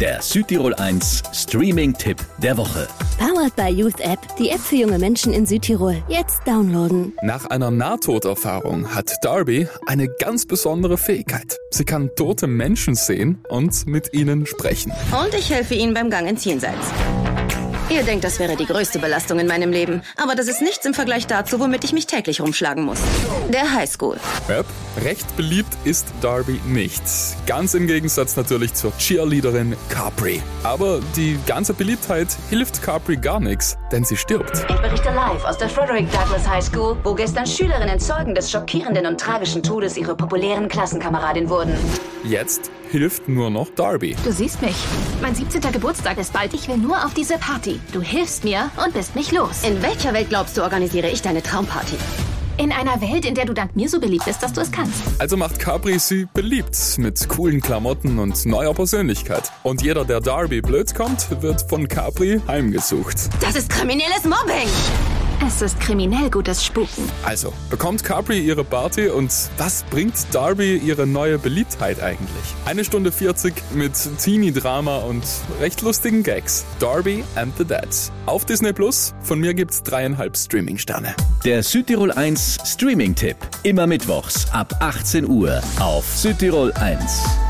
Der Südtirol 1 Streaming-Tipp der Woche. Powered by Youth App, die App für junge Menschen in Südtirol. Jetzt downloaden. Nach einer Nahtoderfahrung hat Darby eine ganz besondere Fähigkeit. Sie kann tote Menschen sehen und mit ihnen sprechen. Und ich helfe Ihnen beim Gang ins Jenseits. Ihr denkt, das wäre die größte Belastung in meinem Leben. Aber das ist nichts im Vergleich dazu, womit ich mich täglich rumschlagen muss. Der Highschool. Yep, recht beliebt ist Darby nicht. Ganz im Gegensatz natürlich zur Cheerleaderin Capri. Aber die ganze Beliebtheit hilft Capri gar nichts, denn sie stirbt. Ich berichte live aus der Frederick Douglass High School, wo gestern Schülerinnen Zeugen des schockierenden und tragischen Todes ihrer populären Klassenkameradin wurden. Jetzt hilft nur noch Darby. Du siehst mich. Mein 17. Geburtstag ist bald. Ich will nur auf diese Party. Du hilfst mir und bist mich los. In welcher Welt glaubst du, organisiere ich deine Traumparty? In einer Welt, in der du dank mir so beliebt bist, dass du es kannst. Also macht Capri sie beliebt mit coolen Klamotten und neuer Persönlichkeit. Und jeder, der Darby blöd kommt, wird von Capri heimgesucht. Das ist kriminelles Mobbing! Es ist kriminell gutes Spuken. Also, bekommt Capri ihre Party und was bringt Darby ihre neue Beliebtheit eigentlich? Eine Stunde 40 mit Teenie-Drama und recht lustigen Gags. Darby and the Dead. Auf Disney Plus. Von mir gibt's dreieinhalb Streaming-Sterne. Der Südtirol 1 Streaming-Tipp. Immer mittwochs ab 18 Uhr auf Südtirol 1.